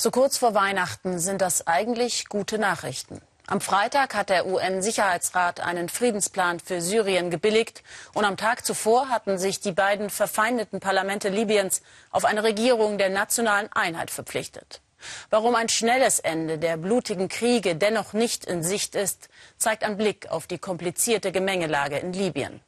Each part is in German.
So kurz vor Weihnachten sind das eigentlich gute Nachrichten. Am Freitag hat der UN-Sicherheitsrat einen Friedensplan für Syrien gebilligt und am Tag zuvor hatten sich die beiden verfeindeten Parlamente Libyens auf eine Regierung der nationalen Einheit verpflichtet. Warum ein schnelles Ende der blutigen Kriege dennoch nicht in Sicht ist, zeigt ein Blick auf die komplizierte Gemengelage in Libyen.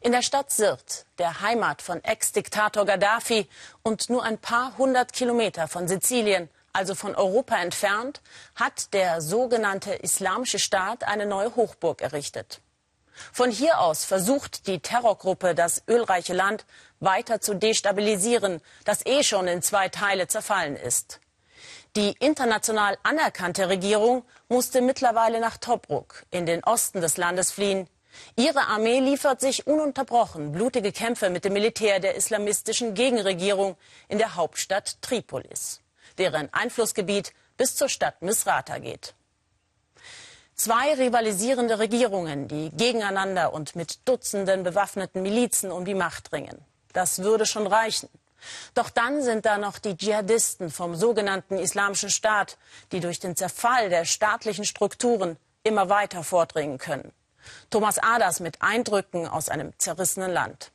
In der Stadt Sirte, der Heimat von Ex-Diktator Gaddafi und nur ein paar hundert Kilometer von Sizilien, also von Europa entfernt, hat der sogenannte Islamische Staat eine neue Hochburg errichtet. Von hier aus versucht die Terrorgruppe das ölreiche Land weiter zu destabilisieren, das eh schon in zwei Teile zerfallen ist. Die international anerkannte Regierung musste mittlerweile nach Tobruk in den Osten des Landes fliehen. Ihre Armee liefert sich ununterbrochen blutige Kämpfe mit dem Militär der islamistischen Gegenregierung in der Hauptstadt Tripolis, deren Einflussgebiet bis zur Stadt Misrata geht. Zwei rivalisierende Regierungen, die gegeneinander und mit Dutzenden bewaffneten Milizen um die Macht ringen. Das würde schon reichen. Doch dann sind da noch die Dschihadisten vom sogenannten Islamischen Staat, die durch den Zerfall der staatlichen Strukturen immer weiter vordringen können. Thomas Aders mit Eindrücken aus einem zerrissenen Land.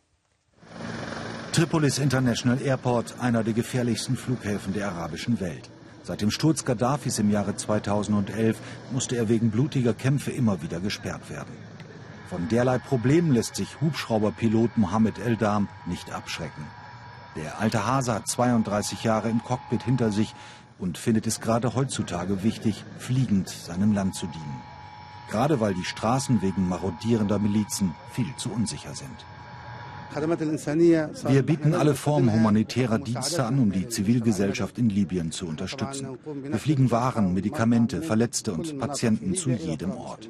Tripolis International Airport, einer der gefährlichsten Flughäfen der arabischen Welt. Seit dem Sturz Gaddafis im Jahre 2011 musste er wegen blutiger Kämpfe immer wieder gesperrt werden. Von derlei Problemen lässt sich Hubschrauberpilot Mohammed Eldam nicht abschrecken. Der alte Hase hat 32 Jahre im Cockpit hinter sich und findet es gerade heutzutage wichtig, fliegend seinem Land zu dienen gerade weil die Straßen wegen marodierender Milizen viel zu unsicher sind. Wir bieten alle Formen humanitärer Dienste an, um die Zivilgesellschaft in Libyen zu unterstützen. Wir fliegen Waren, Medikamente, Verletzte und Patienten zu jedem Ort.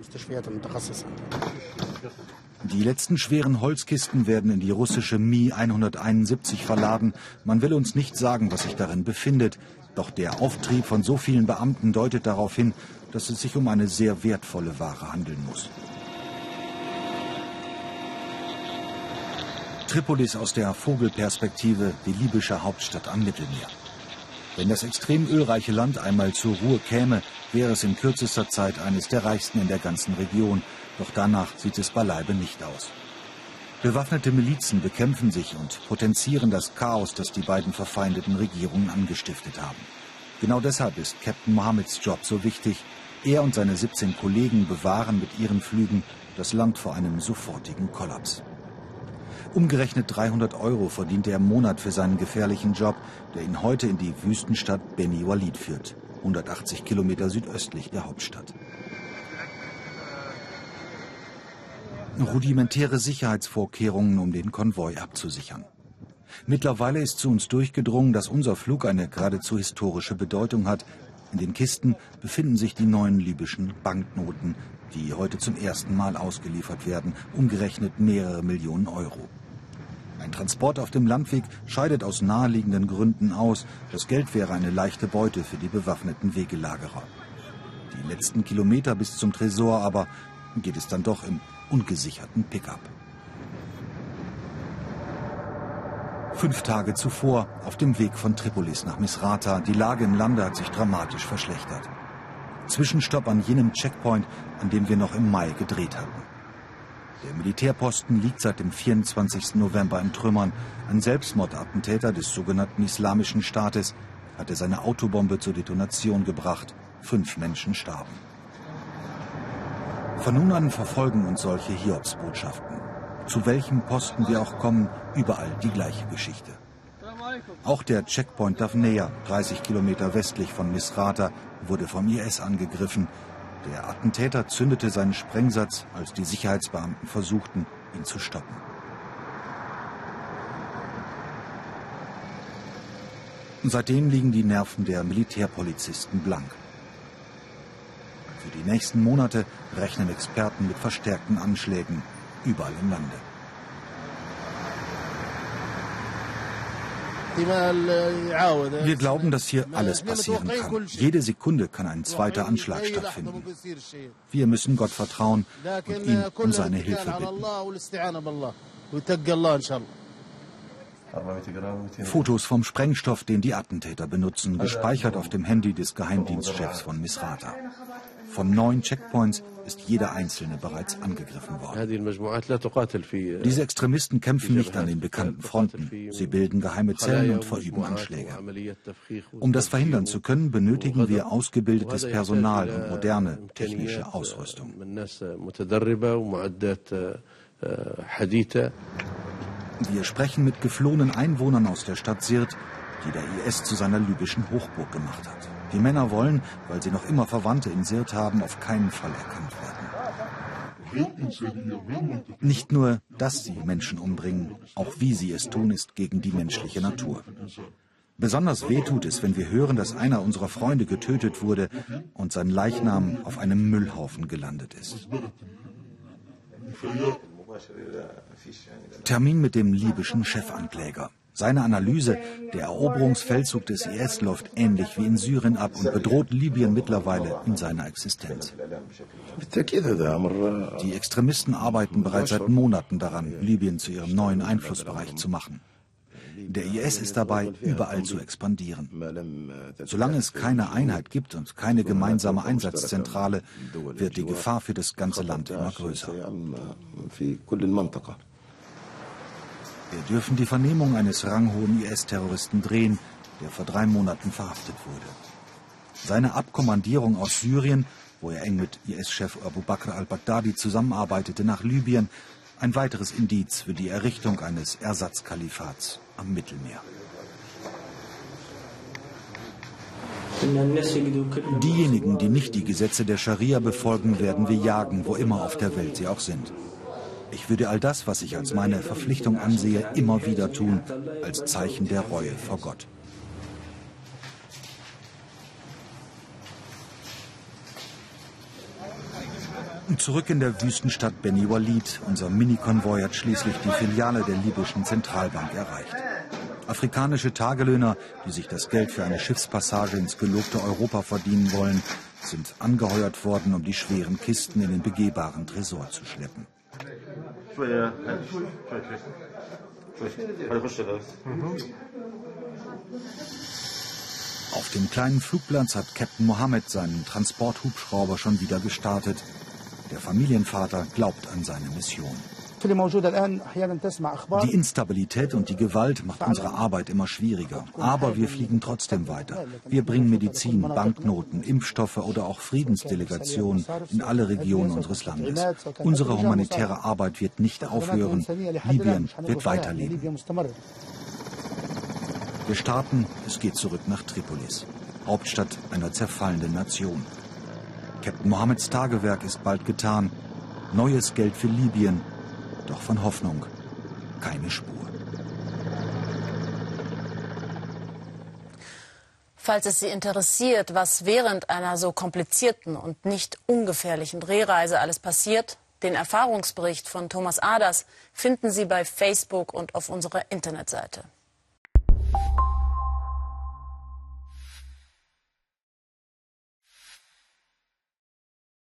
Die letzten schweren Holzkisten werden in die russische Mi-171 verladen. Man will uns nicht sagen, was sich darin befindet. Doch der Auftrieb von so vielen Beamten deutet darauf hin, dass es sich um eine sehr wertvolle Ware handeln muss. Tripolis aus der Vogelperspektive, die libysche Hauptstadt am Mittelmeer. Wenn das extrem ölreiche Land einmal zur Ruhe käme, wäre es in kürzester Zeit eines der reichsten in der ganzen Region. Doch danach sieht es beileibe nicht aus. Bewaffnete Milizen bekämpfen sich und potenzieren das Chaos, das die beiden verfeindeten Regierungen angestiftet haben. Genau deshalb ist Captain Mohammeds Job so wichtig, er und seine 17 Kollegen bewahren mit ihren Flügen das Land vor einem sofortigen Kollaps. Umgerechnet 300 Euro verdient er im Monat für seinen gefährlichen Job, der ihn heute in die Wüstenstadt Beni Walid führt, 180 Kilometer südöstlich der Hauptstadt. Rudimentäre Sicherheitsvorkehrungen, um den Konvoi abzusichern. Mittlerweile ist zu uns durchgedrungen, dass unser Flug eine geradezu historische Bedeutung hat, in den Kisten befinden sich die neuen libyschen Banknoten, die heute zum ersten Mal ausgeliefert werden, umgerechnet mehrere Millionen Euro. Ein Transport auf dem Landweg scheidet aus naheliegenden Gründen aus. Das Geld wäre eine leichte Beute für die bewaffneten Wegelagerer. Die letzten Kilometer bis zum Tresor aber geht es dann doch im ungesicherten Pickup. Fünf Tage zuvor auf dem Weg von Tripolis nach Misrata. Die Lage im Lande hat sich dramatisch verschlechtert. Zwischenstopp an jenem Checkpoint, an dem wir noch im Mai gedreht hatten. Der Militärposten liegt seit dem 24. November in Trümmern. Ein Selbstmordattentäter des sogenannten Islamischen Staates hatte seine Autobombe zur Detonation gebracht. Fünf Menschen starben. Von nun an verfolgen uns solche Hiobsbotschaften. Zu welchem Posten wir auch kommen, überall die gleiche Geschichte. Auch der Checkpoint Davnea, 30 Kilometer westlich von Misrata, wurde vom IS angegriffen. Der Attentäter zündete seinen Sprengsatz, als die Sicherheitsbeamten versuchten, ihn zu stoppen. Seitdem liegen die Nerven der Militärpolizisten blank. Für die nächsten Monate rechnen Experten mit verstärkten Anschlägen überall im Lande. Wir glauben, dass hier alles passieren kann. Jede Sekunde kann ein zweiter Anschlag stattfinden. Wir müssen Gott vertrauen und ihn um seine Hilfe bitten. Fotos vom Sprengstoff, den die Attentäter benutzen, gespeichert auf dem Handy des Geheimdienstchefs von Misrata. Von neun Checkpoints ist jeder einzelne bereits angegriffen worden. Diese Extremisten kämpfen nicht an den bekannten Fronten. Sie bilden geheime Zellen und verüben Anschläge. Um das verhindern zu können, benötigen wir ausgebildetes Personal und moderne technische Ausrüstung. Wir sprechen mit geflohenen Einwohnern aus der Stadt Sirt, die der IS zu seiner libyschen Hochburg gemacht hat. Die Männer wollen, weil sie noch immer Verwandte in Sirt haben, auf keinen Fall erkannt werden. Nicht nur, dass sie Menschen umbringen, auch wie sie es tun, ist gegen die menschliche Natur. Besonders weh tut es, wenn wir hören, dass einer unserer Freunde getötet wurde und sein Leichnam auf einem Müllhaufen gelandet ist. Termin mit dem libyschen Chefankläger. Seine Analyse, der Eroberungsfeldzug des IS läuft ähnlich wie in Syrien ab und bedroht Libyen mittlerweile in seiner Existenz. Die Extremisten arbeiten bereits seit Monaten daran, Libyen zu ihrem neuen Einflussbereich zu machen. Der IS ist dabei, überall zu expandieren. Solange es keine Einheit gibt und keine gemeinsame Einsatzzentrale, wird die Gefahr für das ganze Land immer größer. Wir dürfen die Vernehmung eines ranghohen IS-Terroristen drehen, der vor drei Monaten verhaftet wurde. Seine Abkommandierung aus Syrien, wo er eng mit IS-Chef Abu Bakr al-Baghdadi zusammenarbeitete, nach Libyen, ein weiteres Indiz für die Errichtung eines Ersatzkalifats am Mittelmeer. Diejenigen, die nicht die Gesetze der Scharia befolgen, werden wir jagen, wo immer auf der Welt sie auch sind. Ich würde all das, was ich als meine Verpflichtung ansehe, immer wieder tun, als Zeichen der Reue vor Gott. Zurück in der Wüstenstadt Beni Walid. Unser Mini-Konvoi hat schließlich die Filiale der libyschen Zentralbank erreicht. Afrikanische Tagelöhner, die sich das Geld für eine Schiffspassage ins gelobte Europa verdienen wollen, sind angeheuert worden, um die schweren Kisten in den begehbaren Tresor zu schleppen. Auf dem kleinen Flugplatz hat Captain Mohammed seinen Transporthubschrauber schon wieder gestartet. Der Familienvater glaubt an seine Mission. Die Instabilität und die Gewalt macht unsere Arbeit immer schwieriger. Aber wir fliegen trotzdem weiter. Wir bringen Medizin, Banknoten, Impfstoffe oder auch Friedensdelegationen in alle Regionen unseres Landes. Unsere humanitäre Arbeit wird nicht aufhören. Libyen wird weiterleben. Wir starten, es geht zurück nach Tripolis, Hauptstadt einer zerfallenden Nation. Captain Mohammeds Tagewerk ist bald getan. Neues Geld für Libyen, doch von Hoffnung keine Spur. Falls es Sie interessiert, was während einer so komplizierten und nicht ungefährlichen Drehreise alles passiert, den Erfahrungsbericht von Thomas Aders finden Sie bei Facebook und auf unserer Internetseite.